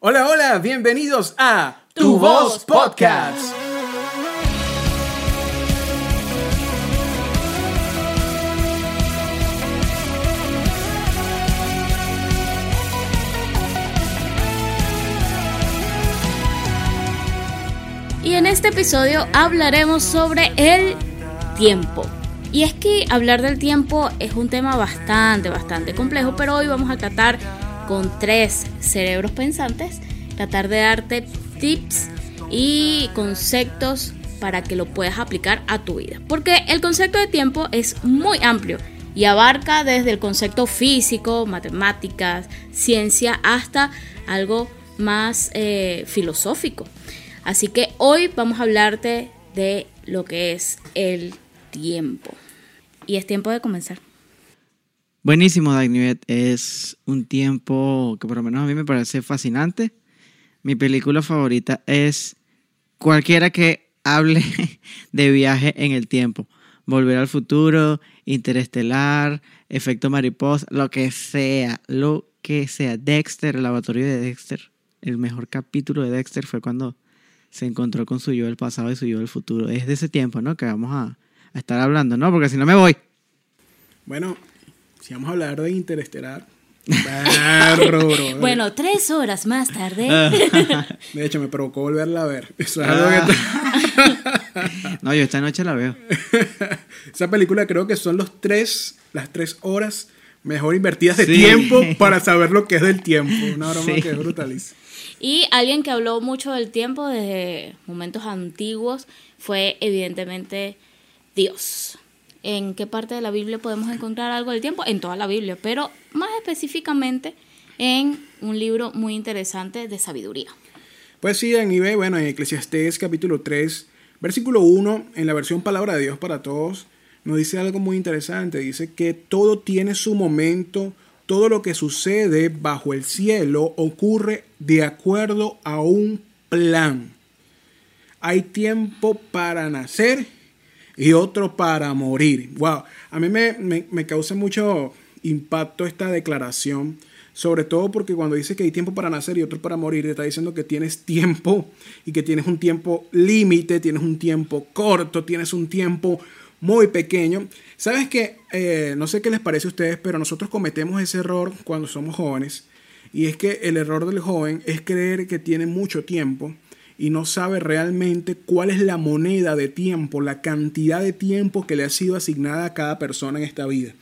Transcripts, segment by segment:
Hola, hola, bienvenidos a Tu Voz Podcast. Y en este episodio hablaremos sobre el tiempo. Y es que hablar del tiempo es un tema bastante, bastante complejo, pero hoy vamos a tratar con tres cerebros pensantes, tratar de darte tips y conceptos para que lo puedas aplicar a tu vida. Porque el concepto de tiempo es muy amplio y abarca desde el concepto físico, matemáticas, ciencia, hasta algo más eh, filosófico. Así que hoy vamos a hablarte de lo que es el tiempo. Y es tiempo de comenzar. Buenísimo, Dagnivet. Es un tiempo que por lo menos a mí me parece fascinante. Mi película favorita es cualquiera que hable de viaje en el tiempo. Volver al futuro, interestelar, efecto mariposa, lo que sea, lo que sea. Dexter, el laboratorio de Dexter. El mejor capítulo de Dexter fue cuando se encontró con su yo del pasado y su yo del futuro. Es de ese tiempo, ¿no? Que vamos a, a estar hablando, ¿no? Porque si no me voy. Bueno, si vamos a hablar de Interestelar. Barro. Bueno, tres horas más tarde. De hecho, me provocó volverla a ver. Eso es Ah. algo que- No, yo esta noche la veo. Esa película creo que son los tres, las tres horas mejor invertidas de Sí. tiempo para saber lo que es del tiempo. Una broma Sí. que es brutalísima. Y alguien que habló mucho del tiempo desde momentos antiguos fue evidentemente Dios. ¿En qué parte de la Biblia podemos encontrar algo del tiempo? En toda la Biblia, pero más específicamente en un libro muy interesante de sabiduría. Pues sí, en bueno, en Eclesiastés capítulo 3, versículo 1, en la versión Palabra de Dios para Todos, nos dice algo muy interesante. Dice que todo tiene su momento, todo lo que sucede bajo el cielo ocurre de acuerdo a un plan. Hay tiempo para nacer y otro para morir. Wow, a mí me, me, me causa mucho impacto esta declaración, sobre todo porque cuando dice que hay tiempo para nacer y otro para morir, está diciendo que tienes tiempo y que tienes un tiempo límite, tienes un tiempo corto, tienes un tiempo muy pequeño. Sabes que, eh, no sé qué les parece a ustedes, pero nosotros cometemos ese error cuando somos jóvenes. Y es que el error del joven es creer que tiene mucho tiempo y no sabe realmente cuál es la moneda de tiempo, la cantidad de tiempo que le ha sido asignada a cada persona en esta vida.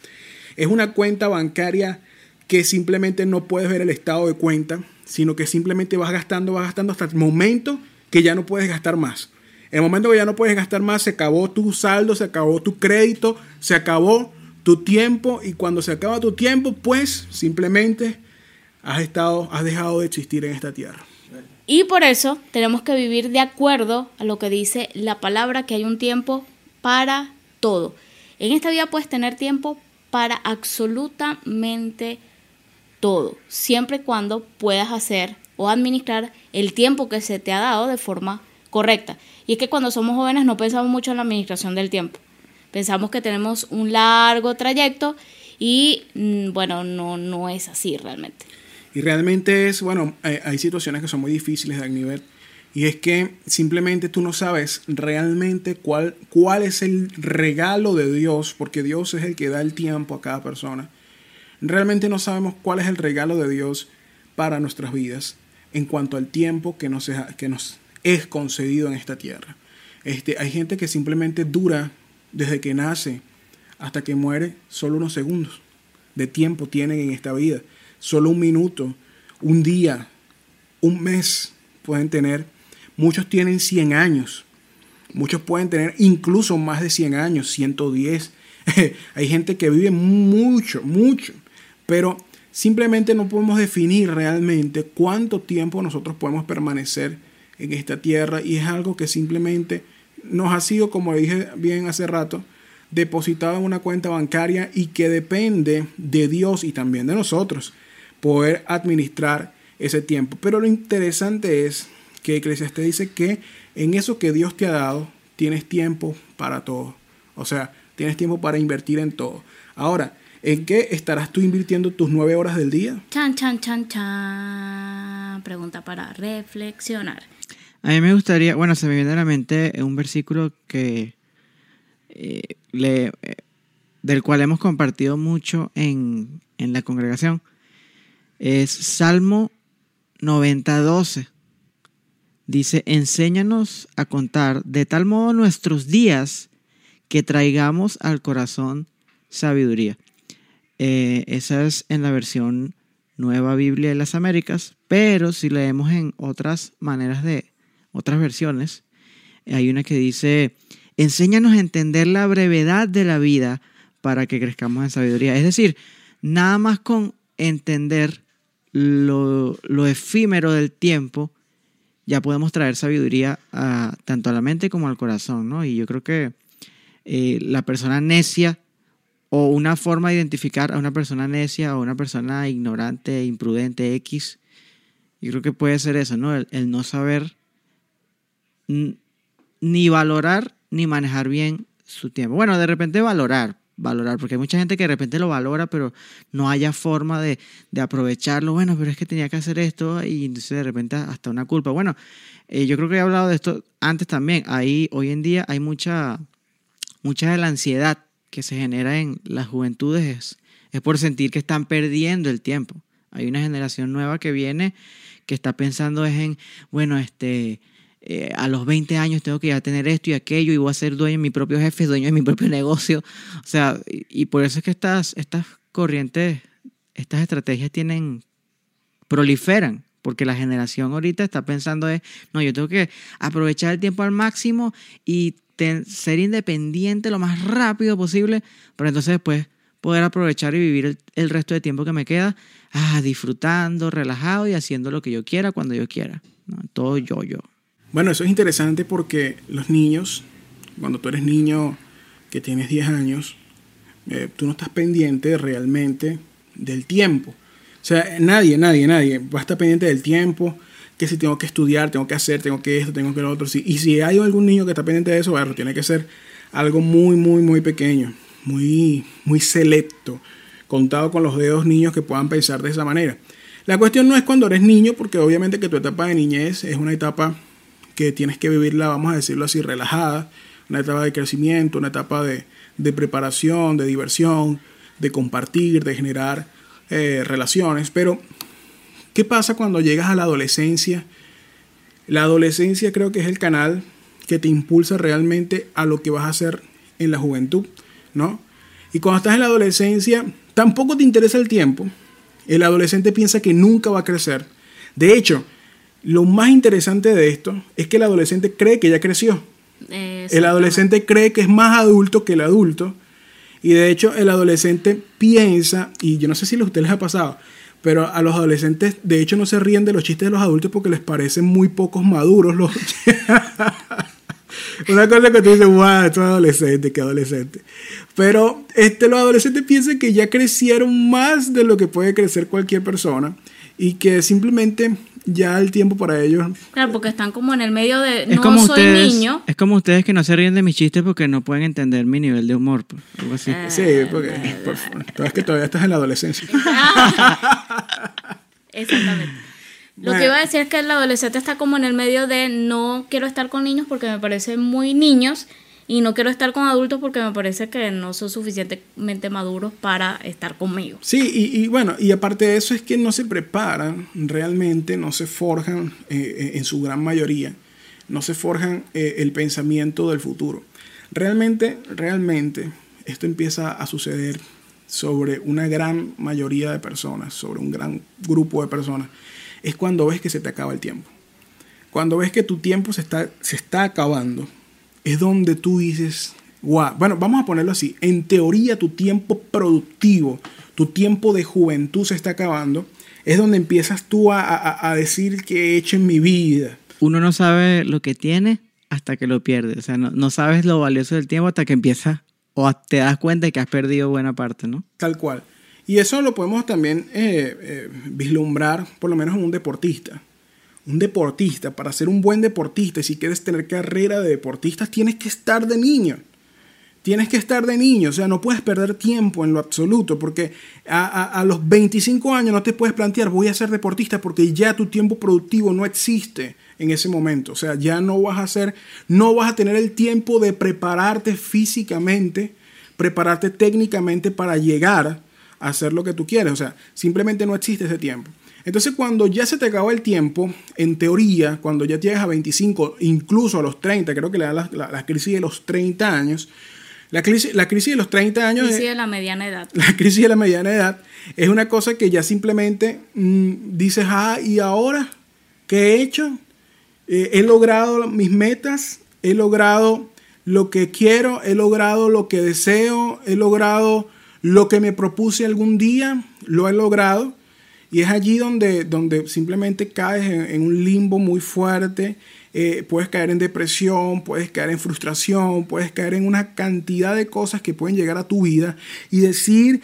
Es una cuenta bancaria que simplemente no puedes ver el estado de cuenta, sino que simplemente vas gastando, vas gastando hasta el momento que ya no puedes gastar más. El momento que ya no puedes gastar más, se acabó tu saldo, se acabó tu crédito, se acabó tu tiempo y cuando se acaba tu tiempo, pues simplemente has estado, has dejado de existir en esta tierra. Y por eso tenemos que vivir de acuerdo a lo que dice la palabra, que hay un tiempo para todo. En esta vida puedes tener tiempo para absolutamente todo, siempre y cuando puedas hacer o administrar el tiempo que se te ha dado de forma correcta. Y es que cuando somos jóvenes no pensamos mucho en la administración del tiempo. Pensamos que tenemos un largo trayecto y mm, bueno, no, no es así realmente. Y realmente es, bueno, hay, hay situaciones que son muy difíciles de nivel. Y es que simplemente tú no sabes realmente cuál, cuál es el regalo de Dios, porque Dios es el que da el tiempo a cada persona. Realmente no sabemos cuál es el regalo de Dios para nuestras vidas en cuanto al tiempo que nos, es- que nos es concedido en esta tierra. Este, hay gente que simplemente dura desde que nace hasta que muere solo unos segundos de tiempo tienen en esta vida. Solo un minuto, un día, un mes pueden tener. Muchos tienen 100 años. Muchos pueden tener incluso más de 100 años, 110. Hay gente que vive mucho, mucho. Pero simplemente no podemos definir realmente cuánto tiempo nosotros podemos permanecer en esta tierra y es algo que simplemente nos ha sido, como dije bien hace rato, depositado en una cuenta bancaria y que depende de Dios y también de nosotros poder administrar ese tiempo. Pero lo interesante es que Eclesiastes dice que en eso que Dios te ha dado, tienes tiempo para todo. O sea, tienes tiempo para invertir en todo. Ahora, ¿En qué estarás tú invirtiendo tus nueve horas del día? Chan, chan, chan, chan. Pregunta para reflexionar. A mí me gustaría, bueno, se me viene a la mente un versículo que eh, le, eh, del cual hemos compartido mucho en, en la congregación. Es Salmo 90.12. Dice, enséñanos a contar de tal modo nuestros días que traigamos al corazón sabiduría. Eh, esa es en la versión Nueva Biblia de las Américas, pero si leemos en otras maneras de otras versiones, hay una que dice, enséñanos a entender la brevedad de la vida para que crezcamos en sabiduría. Es decir, nada más con entender lo, lo efímero del tiempo, ya podemos traer sabiduría a, tanto a la mente como al corazón, ¿no? Y yo creo que eh, la persona necia o una forma de identificar a una persona necia o una persona ignorante, imprudente, X, yo creo que puede ser eso, ¿no? El, no saber ni valorar ni manejar bien su tiempo. Bueno, de repente valorar, valorar, porque hay mucha gente que de repente lo valora, pero no haya forma de, de aprovecharlo. Bueno, pero es que tenía que hacer esto y entonces de repente hasta una culpa. Bueno, eh, yo creo que he hablado de esto antes también. Ahí, hoy en día hay mucha, mucha de la ansiedad que se genera en las juventudes es, por sentir que están perdiendo el tiempo. Hay una generación nueva que viene que está pensando es en, bueno, este, eh, a los 20 años tengo que ya tener esto y aquello y voy a ser dueño de mi propio jefe, dueño de mi propio negocio. O sea, y, por eso es que estas, estas corrientes, estas estrategias tienen, proliferan, porque la generación ahorita está pensando es, no, yo tengo que aprovechar el tiempo al máximo y ser independiente lo más rápido posible, para entonces después poder aprovechar y vivir el, resto de tiempo que me queda ah, disfrutando, relajado y haciendo lo que yo quiera cuando yo quiera. Todo yo, yo. Bueno, eso es interesante porque los niños, cuando tú eres niño que tienes 10 años, eh, tú no estás pendiente realmente del tiempo. O sea, nadie, nadie, nadie va a estar pendiente del tiempo, que si tengo que estudiar, tengo que hacer, tengo que esto, tengo que lo otro. y si hay algún niño que está pendiente de eso, bueno, tiene que ser algo muy, muy, muy pequeño, muy, muy selecto, contado con los dedos niños que puedan pensar de esa manera. La cuestión no es cuando eres niño, porque obviamente que tu etapa de niñez es una etapa que tienes que vivirla, vamos a decirlo así, relajada, una etapa de crecimiento, una etapa de, de preparación, de diversión, de compartir, de generar eh, relaciones, pero ¿Qué pasa cuando llegas a la adolescencia? La adolescencia creo que es el canal que te impulsa realmente a lo que vas a hacer en la juventud, ¿no? Y cuando estás en la adolescencia, tampoco te interesa el tiempo. El adolescente piensa que nunca va a crecer. De hecho, lo más interesante de esto es que el adolescente cree que ya creció. El adolescente cree que es más adulto que el adulto. Y de hecho, el adolescente piensa, y yo no sé si a ustedes les ha pasado, pero a los adolescentes, de hecho, no se ríen de los chistes de los adultos porque les parecen muy pocos maduros los... Una cosa que tú dices, wow, esto es adolescente, qué adolescente. Pero este, los adolescentes piensan que ya crecieron más de lo que puede crecer cualquier persona y que simplemente ya el tiempo para ellos. Claro, porque están como en el medio de no como soy niño. Es como ustedes que no se ríen de mis chistes porque no pueden entender mi nivel de humor. Pues, algo así. sí, porque es que todavía estás en la adolescencia. Exactamente. Lo que iba a decir es que el adolescente está como en el medio de no quiero estar con niños porque me parecen muy niños y no quiero estar con adultos porque me parece que no son suficientemente maduros para estar conmigo. Sí, y, bueno, y aparte de eso es que no se preparan realmente, no se forjan eh, eh, en su gran mayoría, no se forjan eh, el pensamiento del futuro. Realmente, realmente, esto empieza a suceder sobre una gran mayoría de personas, sobre un gran grupo de personas, es cuando ves que se te acaba el tiempo. Cuando ves que tu tiempo se está, se está acabando, es donde tú dices, wow, bueno, vamos a ponerlo así, en teoría tu tiempo productivo, tu tiempo de juventud se está acabando, es donde empiezas tú a, decir que he hecho en mi vida. Uno no sabe lo que tiene hasta que lo pierde, o sea, no, sabes lo valioso del tiempo hasta que empiezas o te das cuenta de que has perdido buena parte, ¿no? Tal cual. Y eso lo podemos también eh, eh, vislumbrar, por lo menos en un deportista un deportista, para ser un buen deportista, si quieres tener carrera de deportistas, tienes que estar de niño. Tienes que estar de niño, o sea, no puedes perder tiempo en lo absoluto, porque a, los 25 años no te puedes plantear, voy a ser deportista, porque ya tu tiempo productivo no existe en ese momento. O sea, ya no vas a hacer, no vas a tener el tiempo de prepararte físicamente, prepararte técnicamente para llegar a hacer lo que tú quieres. O sea, simplemente no existe ese tiempo. Entonces, cuando ya se te acabó el tiempo, en teoría, cuando ya llegas a 25, incluso a los 30, creo que le da la, la crisis de los 30 años, la crisis, la crisis de los 30 años... La crisis de la mediana edad. La crisis de la mediana edad es una cosa que ya simplemente mm, dices, ah, ¿y ahora qué he hecho? Eh, he logrado mis metas, he logrado lo que quiero, he logrado lo que deseo, he logrado lo que me propuse algún día, lo he logrado. Y es allí donde, donde simplemente caes en un limbo muy fuerte eh, puedes caer en depresión, puedes caer en frustración, puedes caer en una cantidad de cosas que pueden llegar a tu vida y decir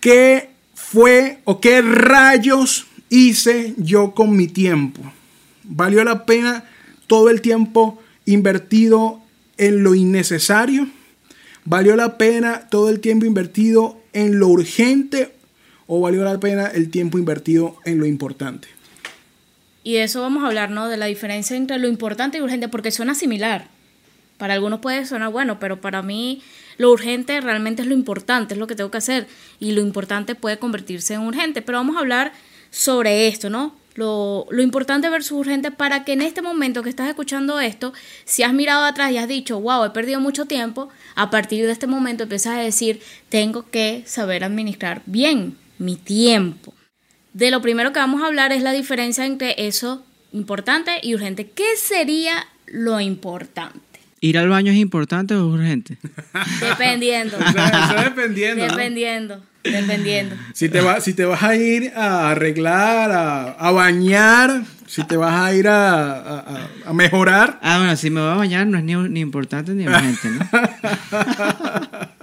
qué fue o qué rayos hice yo con mi tiempo. ¿Valió la pena todo el tiempo invertido en lo innecesario? ¿Valió la pena todo el tiempo invertido en lo urgente o valió la pena el tiempo invertido en lo importante? Y de eso vamos a hablar, ¿no? De la diferencia entre lo importante y urgente, porque suena similar. Para algunos puede sonar bueno, pero para mí lo urgente realmente es lo importante, es lo que tengo que hacer. Y lo importante puede convertirse en urgente. Pero vamos a hablar sobre esto, ¿no? Lo, lo, importante versus urgente para que en este momento que estás escuchando esto, si has mirado atrás y has dicho, wow, he perdido mucho tiempo, a partir de este momento empiezas a decir, tengo que saber administrar bien mi tiempo de lo primero que vamos a hablar es la diferencia entre eso importante y urgente. ¿Qué sería lo importante? ¿Ir al baño es importante o urgente? Dependiendo. eso, dependiendo. Dependiendo. Dependiendo. Si te, si te vas a ir a arreglar, a, bañar, si te vas a ir a, mejorar. Ah, bueno, si me voy a bañar no es ni, ni importante ni urgente, ¿no?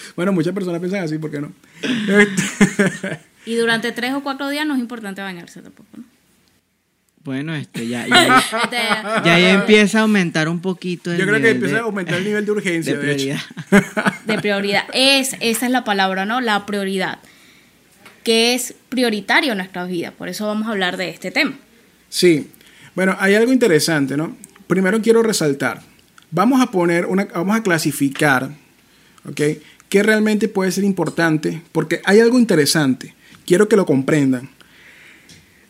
bueno, muchas personas piensan así, ¿por qué no? Y durante tres o cuatro días no es importante bañarse tampoco, ¿no? Bueno, este, ya, ya, ya, ya, empieza a aumentar un poquito el Yo creo que empieza a aumentar el nivel de urgencia, de, prioridad. De, prioridad. Es, esa es la palabra, ¿no? La prioridad. Que es prioritario en nuestra vida. Por eso vamos a hablar de este tema. Sí. Bueno, hay algo interesante, ¿no? Primero quiero resaltar. Vamos a poner una, vamos a clasificar, ¿ok? ¿Qué realmente puede ser importante? Porque hay algo interesante quiero que lo comprendan.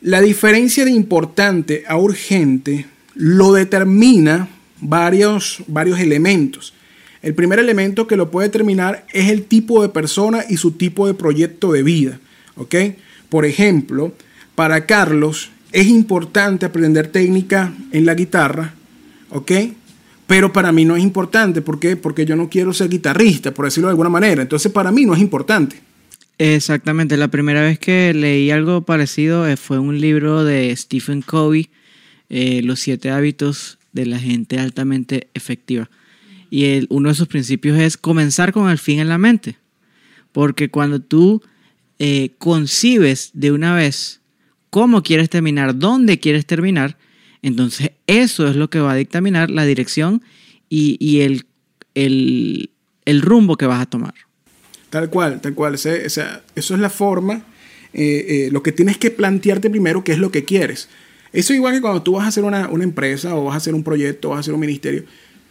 La diferencia de importante a urgente lo determina varios, varios elementos. El primer elemento que lo puede determinar es el tipo de persona y su tipo de proyecto de vida. Por ejemplo, para Carlos es importante aprender técnica en la guitarra. Pero para mí no es importante. ¿Por qué? Porque yo no quiero ser guitarrista, por decirlo de alguna manera. Entonces para mí no es importante. Exactamente, la primera vez que leí algo parecido eh, fue un libro de Stephen Covey, eh, Los siete hábitos de la gente altamente efectiva. Y uno de sus principios es comenzar con el fin en la mente. Porque cuando tú eh, concibes de una vez cómo quieres terminar, dónde quieres terminar, entonces eso es lo que va a dictaminar la dirección y, el, el rumbo que vas a tomar. Tal cual, tal cual. O sea, eso es la forma, eh, eh, lo que tienes que plantearte primero, qué es lo que quieres. Eso igual que cuando tú vas a hacer una, empresa o vas a hacer un proyecto o vas a hacer un ministerio.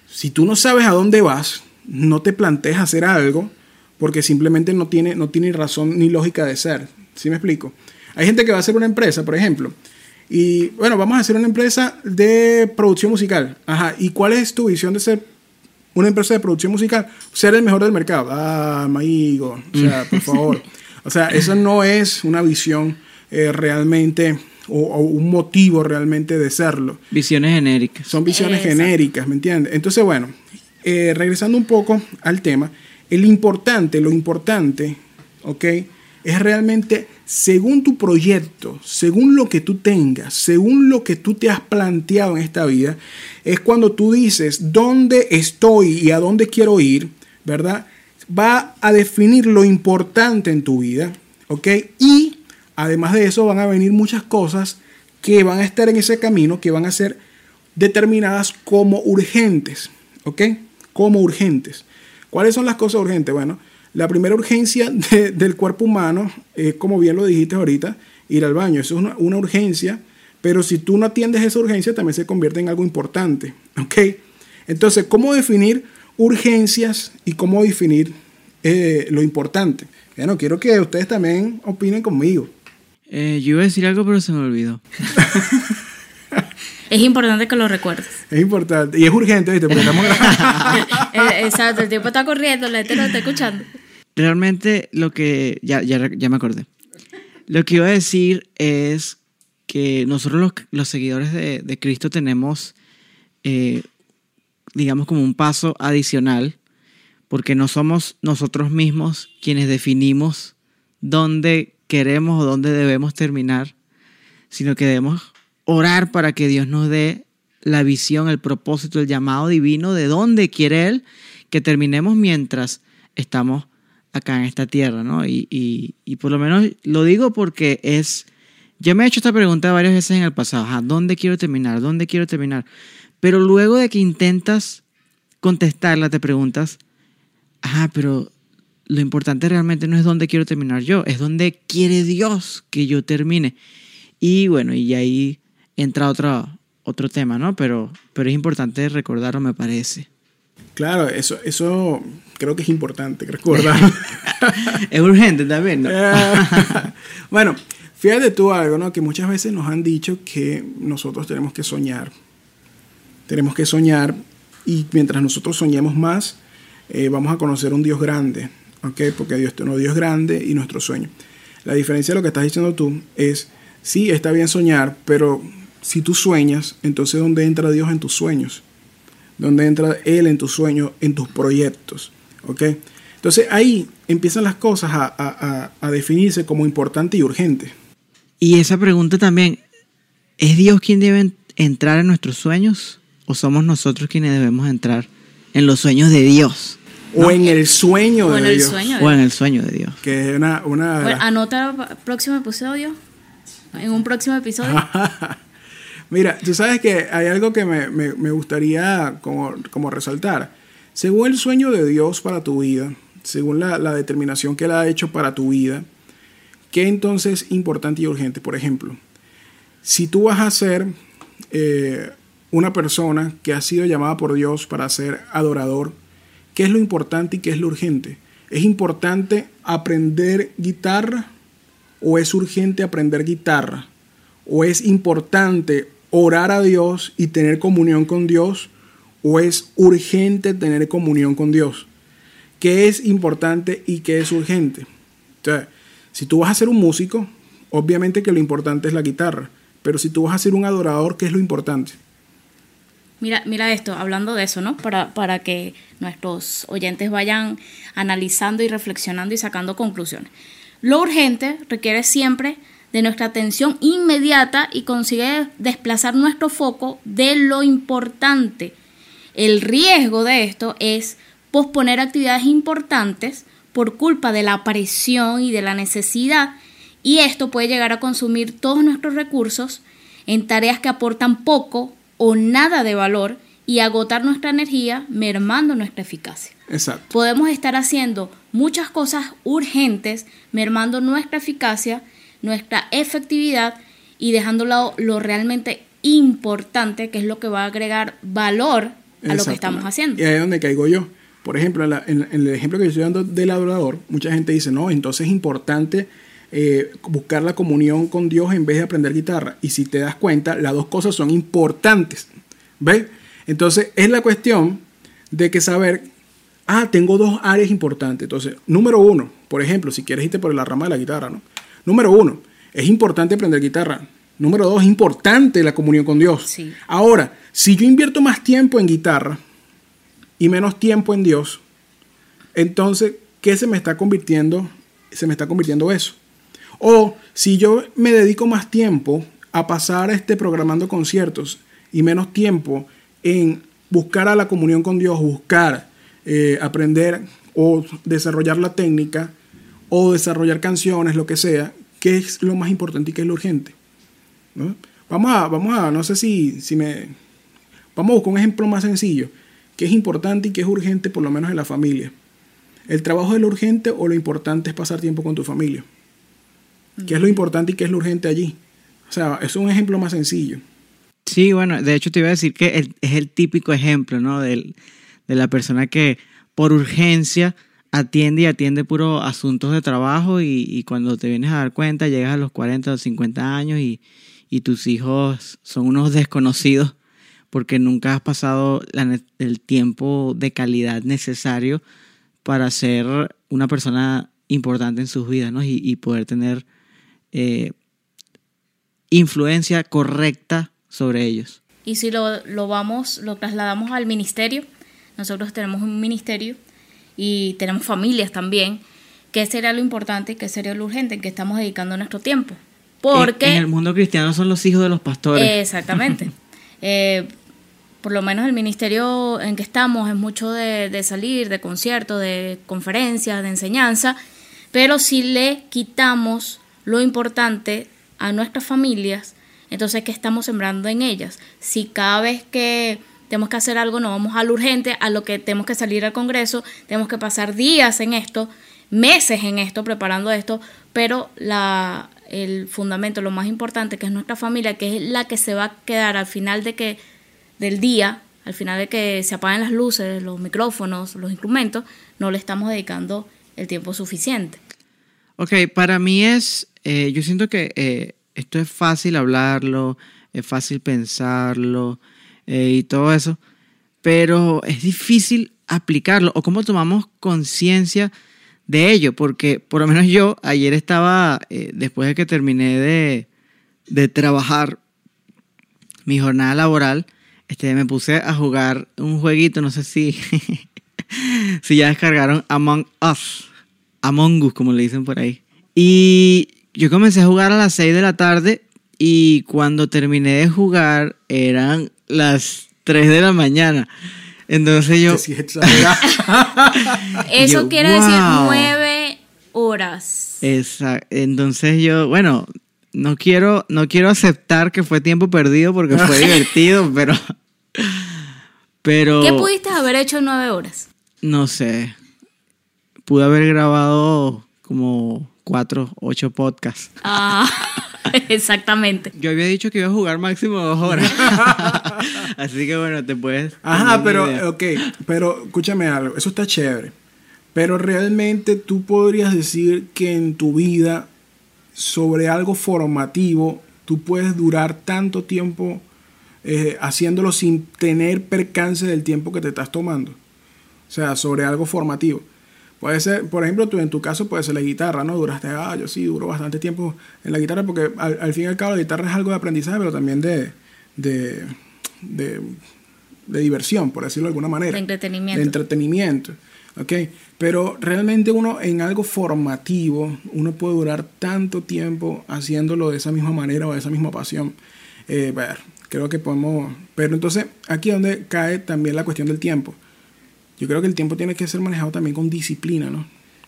Si tú no sabes a dónde vas, no te plantees hacer algo porque simplemente no tiene, no tiene razón ni lógica de ser. ¿Sí me explico? Hay gente que va a hacer una empresa, por ejemplo, y bueno, vamos a hacer una empresa de producción musical. Ajá, ¿y cuál es tu visión de ser una empresa de producción musical, ser el mejor del mercado. Ah, amigo, o sea, por favor. O sea, eso no es una visión eh, realmente o, un motivo realmente de serlo. Visiones genéricas. Son visiones genéricas, ¿me entiendes? Entonces, bueno, eh, regresando un poco al tema, el importante, lo importante, ¿ok? Es realmente según tu proyecto, según lo que tú tengas, según lo que tú te has planteado en esta vida, es cuando tú dices dónde estoy y a dónde quiero ir, ¿verdad? Va a definir lo importante en tu vida, ¿ok? Y además de eso van a venir muchas cosas que van a estar en ese camino, que van a ser determinadas como urgentes, ¿ok? Como urgentes. ¿Cuáles son las cosas urgentes? Bueno, la primera urgencia del cuerpo humano es, como bien lo dijiste ahorita, ir al baño. Eso es una, una, urgencia, pero si tú no atiendes esa urgencia, también se convierte en algo importante. ¿Ok? Entonces, ¿cómo definir urgencias y cómo definir eh, lo importante? Bueno, quiero que ustedes también opinen conmigo. Eh, yo iba a decir algo, pero se me olvidó. Es importante que lo recuerdes. Es importante. Y es urgente, ¿viste? Porque estamos Eh, Exacto, el tiempo está corriendo, la gente lo está escuchando. Realmente lo que... Ya, ya, me acordé. Lo que iba a decir es que nosotros los, seguidores de, de, Cristo tenemos, eh, digamos, como un paso adicional, porque no somos nosotros mismos quienes definimos dónde queremos o dónde debemos terminar, sino que debemos orar para que Dios nos dé la visión, el propósito, el llamado divino de dónde quiere Él que terminemos mientras estamos acá en esta tierra, ¿no? Y, y, y, por lo menos lo digo porque es, yo me he hecho esta pregunta varias veces en el pasado, ¿a ¿dónde quiero terminar? ¿Dónde quiero terminar? Pero luego de que intentas contestarla, te preguntas, ah, pero lo importante realmente no es dónde quiero terminar yo, es dónde quiere Dios que yo termine. Y bueno, y ahí entra otro, otro tema, ¿no? Pero, pero es importante recordarlo, me parece. Claro, eso, eso creo que es importante recordar. es urgente también, ¿no? bueno, fíjate tú algo, ¿no? Que muchas veces nos han dicho que nosotros tenemos que soñar. Tenemos que soñar y mientras nosotros soñemos más, eh, vamos a conocer un Dios grande, ¿ok? Porque Dios es un Dios grande y nuestro sueño. La diferencia de lo que estás diciendo tú es, sí, está bien soñar, pero si tú sueñas, entonces ¿dónde entra Dios en tus sueños? ¿Dónde entra Él en tus sueños, en tus proyectos? ¿Ok? Entonces ahí empiezan las cosas a, a, a, definirse como importante y urgente. Y esa pregunta también, ¿es Dios quien debe entrar en nuestros sueños o somos nosotros quienes debemos entrar en los sueños de Dios? ¿no? O en el sueño o de en el Dios. Sueño de o en el sueño de Dios. Que es una... una bueno, anota el próximo episodio. En un próximo episodio. Mira, tú sabes que hay algo que me, me, me gustaría como, como, resaltar. Según el sueño de Dios para tu vida, según la, la, determinación que Él ha hecho para tu vida, ¿qué entonces es importante y urgente? Por ejemplo, si tú vas a ser eh, una persona que ha sido llamada por Dios para ser adorador, ¿qué es lo importante y qué es lo urgente? ¿Es importante aprender guitarra o es urgente aprender guitarra? ¿O es importante orar a Dios y tener comunión con Dios o es urgente tener comunión con Dios? ¿Qué es importante y qué es urgente? Si tú vas a ser un músico, obviamente que lo importante es la guitarra, pero si tú vas a ser un adorador, ¿qué es lo importante? Mira, mira esto, hablando de eso, ¿no? Para, para que nuestros oyentes vayan analizando y reflexionando y sacando conclusiones. Lo urgente requiere siempre de nuestra atención inmediata y consigue desplazar nuestro foco de lo importante. El riesgo de esto es posponer actividades importantes por culpa de la presión y de la necesidad y esto puede llegar a consumir todos nuestros recursos en tareas que aportan poco o nada de valor y agotar nuestra energía mermando nuestra eficacia. Exacto. Podemos estar haciendo muchas cosas urgentes mermando nuestra eficacia nuestra efectividad y dejando lado lo realmente importante, que es lo que va a agregar valor a lo que estamos haciendo. Y ahí es donde caigo yo. Por ejemplo, en, la, en, en, el ejemplo que yo estoy dando del adorador, mucha gente dice, no, entonces es importante eh, buscar la comunión con Dios en vez de aprender guitarra. Y si te das cuenta, las dos cosas son importantes. ¿Ves? Entonces es la cuestión de que saber, ah, tengo dos áreas importantes. Entonces, número uno, por ejemplo, si quieres irte por la rama de la guitarra, ¿no? Número uno, es importante aprender guitarra. Número dos, es importante la comunión con Dios. Sí. Ahora, si yo invierto más tiempo en guitarra y menos tiempo en Dios, entonces, ¿qué se me está convirtiendo? Se me está convirtiendo eso. O si yo me dedico más tiempo a pasar este programando conciertos y menos tiempo en buscar a la comunión con Dios, buscar eh, aprender o desarrollar la técnica, o desarrollar canciones, lo que sea, ¿qué es lo más importante y qué es lo urgente? ¿No? Vamos a, vamos a, no sé si, si me... Vamos a buscar un ejemplo más sencillo. qué es importante y qué es urgente, por lo menos en la familia. ¿El trabajo es lo urgente o lo importante es pasar tiempo con tu familia? ¿Qué es lo importante y qué es lo urgente allí? O sea, es un ejemplo más sencillo. Sí, bueno, de hecho te iba a decir que es el típico ejemplo, ¿no? de la persona que por urgencia atiende y atiende puro asuntos de trabajo y, cuando te vienes a dar cuenta llegas a los 40 o 50 años y, tus hijos son unos desconocidos porque nunca has pasado el tiempo de calidad necesario para ser una persona importante en sus vidas ¿no? y, poder tener eh, influencia correcta sobre ellos. Y si lo, lo vamos, lo trasladamos al ministerio, nosotros tenemos un ministerio y tenemos familias también. ¿Qué sería lo importante y qué sería lo urgente en que estamos dedicando nuestro tiempo? Porque... En, el mundo cristiano son los hijos de los pastores. Exactamente. Eh, por lo menos el ministerio en que estamos es mucho de, de salir, de conciertos, de conferencias, de enseñanza, pero si le quitamos lo importante a nuestras familias, entonces, ¿qué estamos sembrando en ellas? Si cada vez que tenemos que hacer algo, no vamos al urgente, a lo que tenemos que salir al Congreso, tenemos que pasar días en esto, meses en esto, preparando esto, pero la, el fundamento, lo más importante, que es nuestra familia, que es la que se va a quedar al final de que, del día, al final de que se apaguen las luces, los micrófonos, los instrumentos, no le estamos dedicando el tiempo suficiente. Ok, para mí es, eh, yo siento que eh, esto es fácil hablarlo, es fácil pensarlo, eh, y todo eso, pero es difícil aplicarlo o cómo tomamos conciencia de ello, porque por lo menos yo ayer estaba, eh, después de que terminé de, de, trabajar mi jornada laboral, este, me puse a jugar un jueguito, no sé si, si ya descargaron Among Us, Among Us, como le dicen por ahí. Y yo comencé a jugar a las 6 de la tarde y cuando terminé de jugar eran las 3 de la mañana. Entonces yo... Eso quiere decir 9 horas. Exacto. Entonces yo, bueno, no quiero, no quiero aceptar que fue tiempo perdido porque fue divertido, pero... pero... ¿Qué pudiste haber hecho en 9 horas? No sé. Pude haber grabado como 4, 8 podcasts. Ah. Exactamente. Yo había dicho que iba a jugar máximo dos horas. Así que bueno, te puedes. Ajá, pero, ok, pero escúchame algo, eso está chévere. Pero realmente tú podrías decir que en tu vida, sobre algo formativo, tú puedes durar tanto tiempo eh, haciéndolo sin tener percance del tiempo que te estás tomando. O sea, sobre algo formativo. Puede ser, por ejemplo, tú en tu caso puede ser la guitarra, ¿no? Duraste, ah, yo sí, duro bastante tiempo en la guitarra porque al, fin y al cabo la guitarra es algo de aprendizaje, pero también de, de, de, diversión, por decirlo de alguna manera. De entretenimiento. De entretenimiento, ¿ok? Pero realmente uno en algo formativo, uno puede durar tanto tiempo haciéndolo de esa misma manera o de esa misma pasión. Eh, ver, creo que podemos... Pero entonces aquí es donde cae también la cuestión del tiempo yo creo que el tiempo tiene que ser manejado también con disciplina, ¿no?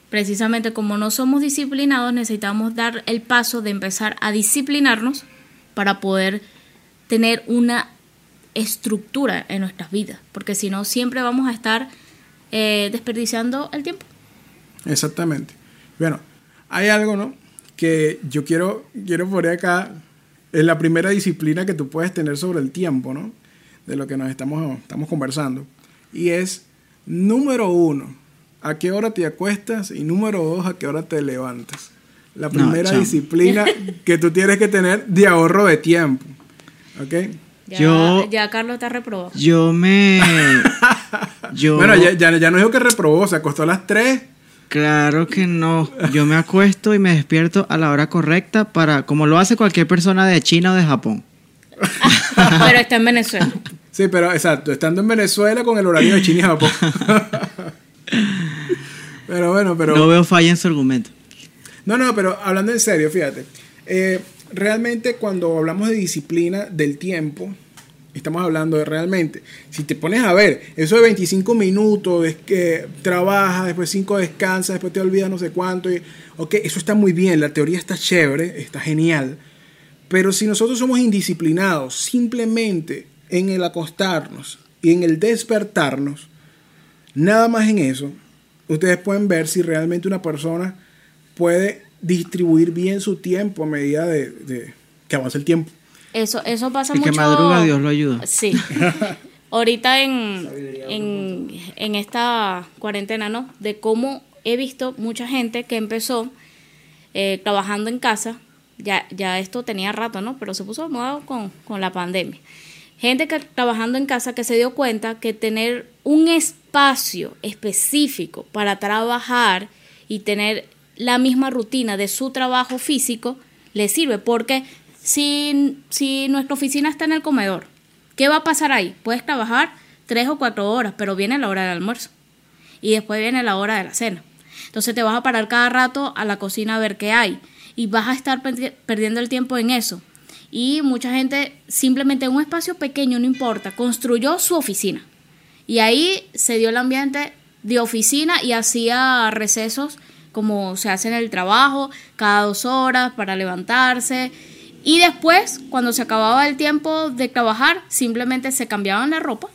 Precisamente como no somos disciplinados, necesitamos dar el paso de empezar a disciplinarnos para poder tener una estructura en nuestras vidas, porque si no, siempre vamos a estar eh, desperdiciando el tiempo. Exactamente. Bueno, hay algo, ¿no? Que yo quiero, quiero poner acá, es la primera disciplina que tú puedes tener sobre el tiempo, ¿no? De lo que nos estamos, estamos conversando. Y es Número uno, ¿a qué hora te acuestas? Y número dos, ¿a qué hora te levantas? La primera disciplina que tú tienes que tener de ahorro de tiempo. ¿Ok? Ya, yo, ya Carlos está reprobado. Yo me. yo, bueno, ya, ya, ya no dijo que reprobó, se acostó a las tres. Claro que no. Yo me acuesto y me despierto a la hora correcta para, como lo hace cualquier persona de China o de Japón. Pero está en Venezuela. Sí, pero exacto, estando en Venezuela con el horario de China y Japón. pero bueno, pero... No veo falla en su argumento. No, no, pero hablando en serio, fíjate. Eh, realmente cuando hablamos de disciplina del tiempo, estamos hablando de realmente, si te pones a ver, eso de 25 minutos, es que trabajas, después 5 descansas, después te olvidas no sé cuánto, y, ok, eso está muy bien, la teoría está chévere, está genial, pero si nosotros somos indisciplinados, simplemente en el acostarnos y en el despertarnos, nada más en eso, ustedes pueden ver si realmente una persona puede distribuir bien su tiempo a medida de, que avanza el tiempo. Eso, eso pasa el mucho. que madruga, Dios lo ayuda. Sí. Ahorita en, en, en esta cuarentena, ¿no? De cómo he visto mucha gente que empezó eh, trabajando en casa. Ya, ya esto tenía rato, ¿no? Pero se puso de moda con, con la pandemia. Gente que trabajando en casa que se dio cuenta que tener un espacio específico para trabajar y tener la misma rutina de su trabajo físico le sirve. Porque si, si nuestra oficina está en el comedor, ¿qué va a pasar ahí? Puedes trabajar tres o cuatro horas, pero viene la hora del almuerzo. Y después viene la hora de la cena. Entonces te vas a parar cada rato a la cocina a ver qué hay. Y vas a estar perdiendo el tiempo en eso. Y mucha gente simplemente en un espacio pequeño, no importa, construyó su oficina. Y ahí se dio el ambiente de oficina y hacía recesos como se hace en el trabajo, cada dos horas para levantarse. Y después, cuando se acababa el tiempo de trabajar, simplemente se cambiaban la ropa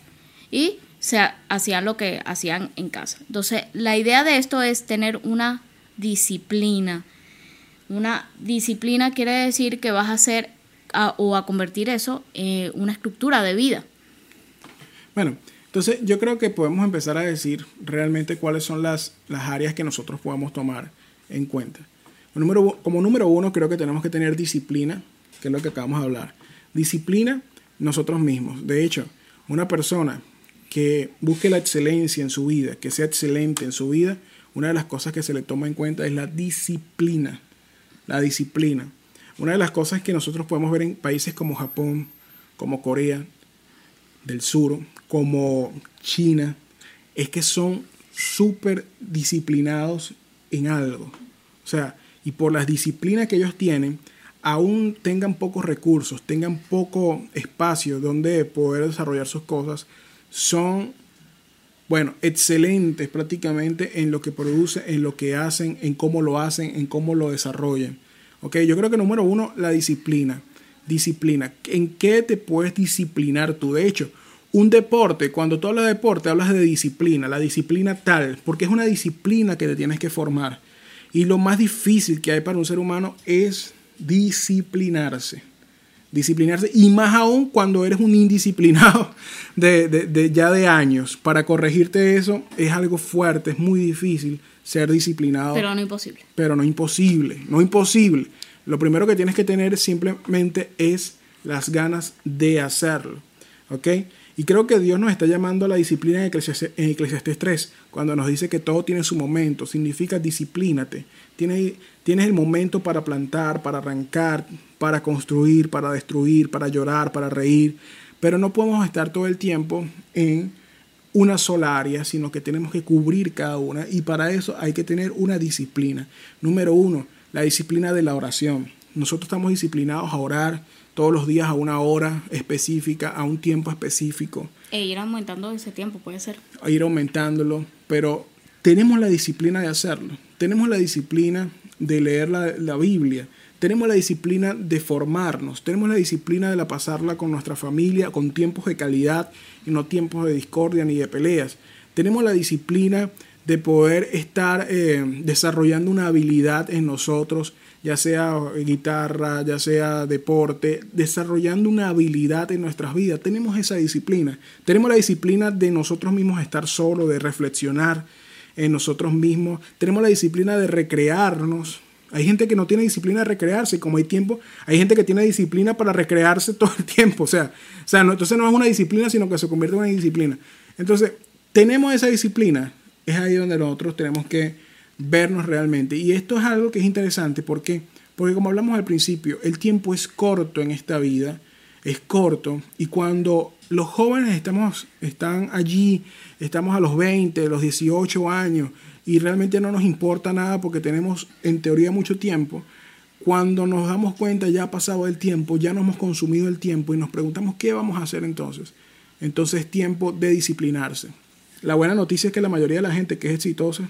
y se hacían lo que hacían en casa. Entonces, la idea de esto es tener una disciplina. Una disciplina quiere decir que vas a o a convertir eso en una estructura de vida. Bueno, entonces yo creo que podemos empezar a decir realmente cuáles son las, las áreas que nosotros podemos tomar en cuenta. Número, como número uno, creo que tenemos que tener disciplina, que es lo que acabamos de hablar. Disciplina nosotros mismos. De hecho, una persona que busque la excelencia en su vida, que sea excelente en su vida, una de las cosas que se le toma en cuenta es la disciplina. La disciplina. Una de las cosas que nosotros podemos ver en países como Japón, como Corea del Sur, como China, es que son súper disciplinados en algo. O sea, y por las disciplinas que ellos tienen, aún tengan pocos recursos, tengan poco espacio donde poder desarrollar sus cosas, son, bueno, excelentes prácticamente en lo que producen, en lo que hacen, en cómo lo hacen, en cómo lo desarrollan. Yo creo que número uno, la disciplina. Disciplina. ¿En qué te puedes disciplinar tú? De hecho, un deporte, cuando tú hablas de deporte, hablas de disciplina, la disciplina tal, porque es una disciplina que te tienes que formar. Y lo más difícil que hay para un ser humano es disciplinarse. Disciplinarse. Y más aún cuando eres un indisciplinado de, de, ya de años. Para corregirte eso es algo fuerte, es muy difícil ser disciplinado. Pero no imposible. Pero no imposible, no imposible. Lo primero que tienes que tener simplemente es las ganas de hacerlo. ¿Ok? Y creo que Dios nos está llamando a la disciplina en Eclesiastés, 3, cuando nos dice que todo tiene su momento, significa disciplínate. Tienes, tienes el momento para plantar, para arrancar, para construir, para destruir, para llorar, para reír, pero no podemos estar todo el tiempo en una sola área, sino que tenemos que cubrir cada una y para eso hay que tener una disciplina. Número uno, la disciplina de la oración. Nosotros estamos disciplinados a orar, todos los días a una hora específica, a un tiempo específico. E ir aumentando ese tiempo, puede ser. A ir aumentándolo, pero tenemos la disciplina de hacerlo. Tenemos la disciplina de leer la, la Biblia. Tenemos la disciplina de formarnos, tenemos la disciplina de la pasarla con nuestra familia, con tiempos de calidad y no tiempos de discordia ni de peleas. Tenemos la disciplina de poder estar eh, desarrollando una habilidad en nosotros ya sea guitarra, ya sea deporte, desarrollando una habilidad en nuestras vidas. Tenemos esa disciplina. Tenemos la disciplina de nosotros mismos estar solo, de reflexionar en nosotros mismos. Tenemos la disciplina de recrearnos. Hay gente que no tiene disciplina de recrearse, como hay tiempo, hay gente que tiene disciplina para recrearse todo el tiempo. O sea, o sea no, entonces no es una disciplina, sino que se convierte en una disciplina. Entonces, tenemos esa disciplina. Es ahí donde nosotros tenemos que vernos realmente. Y esto es algo que es interesante porque, porque como hablamos al principio, el tiempo es corto en esta vida, es corto, y cuando los jóvenes estamos, están allí, estamos a los 20, los 18 años, y realmente no nos importa nada porque tenemos en teoría mucho tiempo, cuando nos damos cuenta ya ha pasado el tiempo, ya no hemos consumido el tiempo y nos preguntamos qué vamos a hacer entonces. Entonces es tiempo de disciplinarse. La buena noticia es que la mayoría de la gente que es exitosa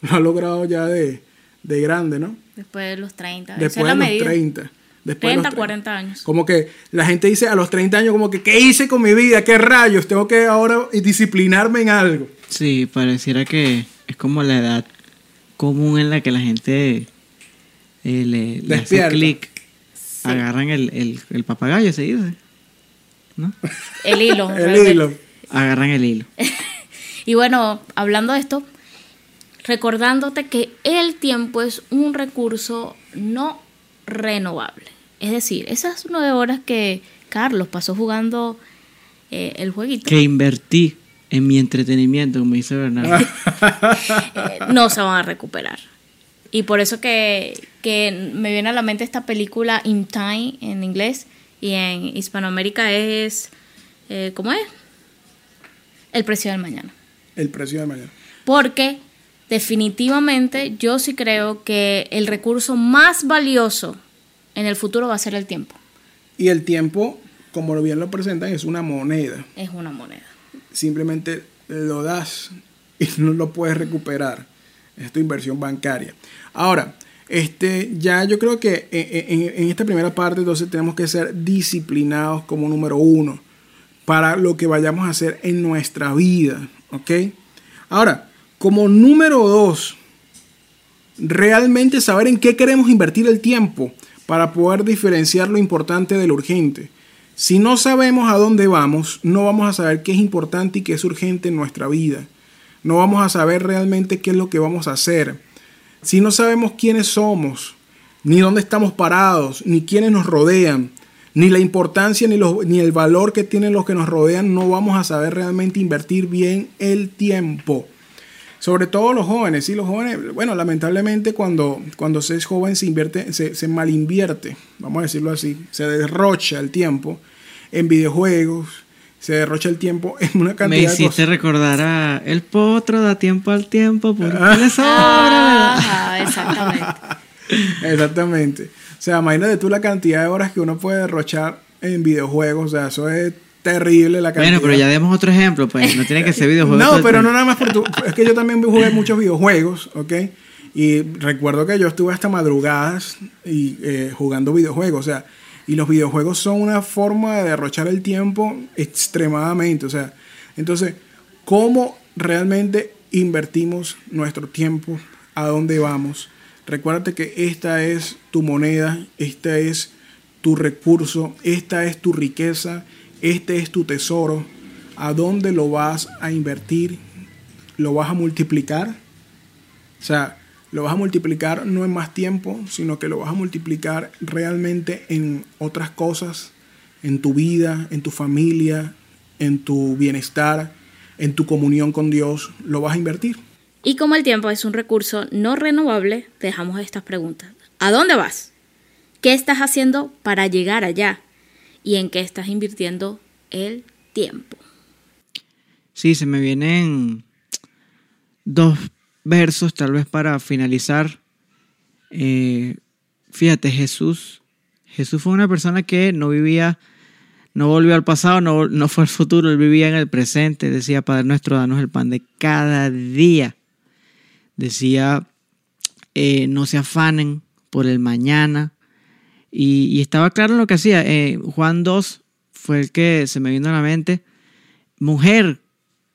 lo ha logrado ya de, de grande, ¿no? Después de los 30. Después de los 30. Después de los 30, tre- 40 años. Como que la gente dice a los 30 años, como que, ¿qué hice con mi vida? ¿Qué rayos? Tengo que ahora disciplinarme en algo. Sí, pareciera que es como la edad común en la que la gente eh, le, le hace Despierta. clic. Agarran el, el, el papagayo, se dice. ¿No? El hilo. El realmente. hilo. Agarran el hilo. Y bueno, hablando de esto, recordándote que el tiempo es un recurso no renovable. Es decir, esas nueve horas que Carlos pasó jugando eh, el jueguito Que invertí en mi entretenimiento, como dice Bernardo. eh, no se van a recuperar. Y por eso que, que me viene a la mente esta película In Time en inglés y en Hispanoamérica es, eh, ¿cómo es? El precio del mañana. El precio de mañana. Porque definitivamente yo sí creo que el recurso más valioso en el futuro va a ser el tiempo. Y el tiempo, como bien lo presentan, es una moneda. Es una moneda. Simplemente lo das y no lo puedes recuperar. Es tu inversión bancaria. Ahora, este, ya yo creo que en, en- en esta primera parte entonces tenemos que ser disciplinados como número uno para lo que vayamos a hacer en nuestra vida. ¿Ok? Ahora, como número dos, realmente saber en qué queremos invertir el tiempo para poder diferenciar lo importante de lo urgente. Si no sabemos a dónde vamos, no vamos a saber qué es importante y qué es urgente en nuestra vida. No vamos a saber realmente qué es lo que vamos a hacer. Si no sabemos quiénes somos, ni dónde estamos parados, ni quiénes nos rodean, ni la importancia ni, los- ni el valor que tienen los que nos rodean, no vamos a saber realmente invertir bien el tiempo. Sobre todo los jóvenes, sí, los jóvenes, bueno, lamentablemente cuando, cuando se es joven se invierte, se, se malinvierte, vamos a decirlo así, se derrocha el tiempo en videojuegos, se derrocha el tiempo en una Me cantidad de hiciste cosas. recordar a El potro da tiempo al tiempo porque Ah. le sobra. Ajá, exactamente. Exactamente. O sea, imagínate tú la cantidad de horas que uno puede derrochar en videojuegos, o sea, eso es terrible la cantidad. Bueno, pero ya demos otro ejemplo, pues no tiene que ser videojuegos. No, pero no nada más por tu... Es que yo también jugué muchos videojuegos, ¿ok? Y recuerdo que yo estuve hasta madrugadas y, eh, jugando videojuegos, o sea, y los videojuegos son una forma de derrochar el tiempo extremadamente, o sea, entonces, ¿cómo realmente invertimos nuestro tiempo? ¿A dónde vamos? Recuérdate que esta es tu moneda, esta es tu recurso, esta es tu riqueza, este es tu tesoro. ¿A dónde lo vas a invertir? ¿Lo vas a multiplicar? O sea, lo vas a multiplicar no en más tiempo, sino que lo vas a multiplicar realmente en otras cosas, en tu vida, en tu familia, en tu bienestar, en tu comunión con Dios. Lo vas a invertir. Y como el tiempo es un recurso no renovable, dejamos estas preguntas. ¿A dónde vas? ¿Qué estás haciendo para llegar allá? ¿Y en qué estás invirtiendo el tiempo? Sí, se me vienen dos versos tal vez para finalizar. Eh, fíjate, Jesús, Jesús fue una persona que no vivía, no volvió al pasado, no, no fue al futuro, él vivía en el presente. Decía, Padre nuestro, danos el pan de cada día. Decía, eh, no se afanen por el mañana. Y, estaba claro en lo que hacía. Eh, Juan 2 fue el que se me vino a la mente. Mujer,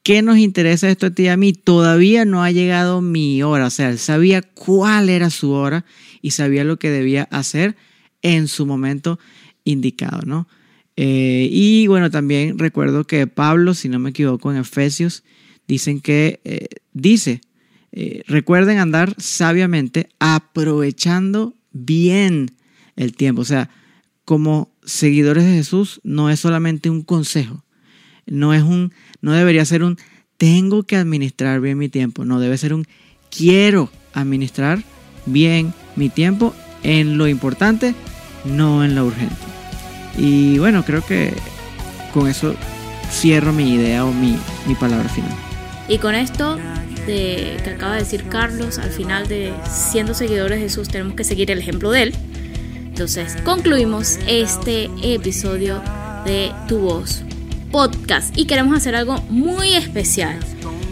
¿qué nos interesa esto a ti y a mí? Todavía no ha llegado mi hora. O sea, él sabía cuál era su hora y sabía lo que debía hacer en su momento indicado, ¿no? Eh, y bueno, también recuerdo que Pablo, si no me equivoco, en Efesios, dicen que, eh, dice, recuerden andar sabiamente, aprovechando bien el tiempo. O sea, como seguidores de Jesús, no es solamente un consejo, no es un, no debería ser un tengo que administrar bien mi tiempo, no debe ser un quiero administrar bien mi tiempo en lo importante, no en lo urgente. Y bueno, creo que con eso cierro mi idea o mi, mi palabra final. Y con esto de, que acaba de decir Carlos, al final de siendo seguidores de Jesús tenemos que seguir el ejemplo de él. Entonces concluimos este episodio de Tu Voz Podcast y queremos hacer algo muy especial.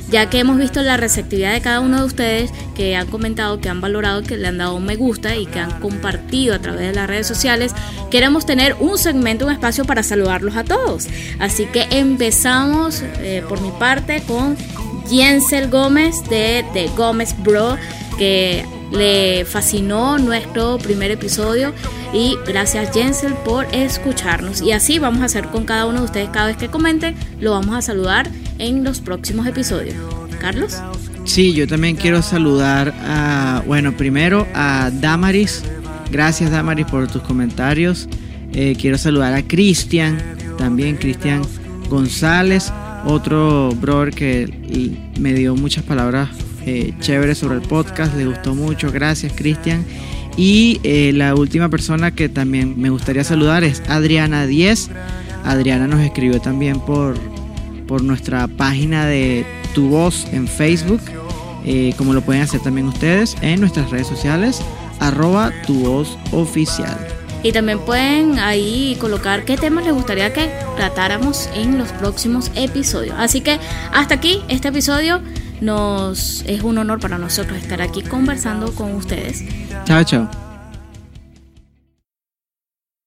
ya que hemos visto la receptividad de cada uno de ustedes que han comentado, que han valorado, que le han dado un me gusta y que han compartido a través de las redes sociales, queremos tener un segmento, un espacio para saludarlos a todos. Así que empezamos eh, por mi parte con Jensel Gómez de The Gómez Bro, que le fascinó nuestro primer episodio y gracias Jensel por escucharnos. Y así vamos a hacer con cada uno de ustedes cada vez que comenten, lo vamos a saludar en los próximos episodios. Carlos. Sí, yo también quiero saludar a, bueno, primero a Damaris. Gracias Damaris por tus comentarios. Eh, quiero saludar a Cristian, también Cristian González, otro brother que me dio muchas palabras eh, chéveres sobre el podcast, le gustó mucho. Gracias Cristian. Y eh, la última persona que también me gustaría saludar es Adriana 10. Adriana nos escribió también por, por nuestra página de Tu Voz en Facebook, eh, como lo pueden hacer también ustedes en nuestras redes sociales, arroba. Y también pueden ahí colocar qué temas les gustaría que tratáramos en los próximos episodios. Así que hasta aquí este episodio. Nos es un honor para nosotros estar aquí conversando con ustedes. Chao, chao.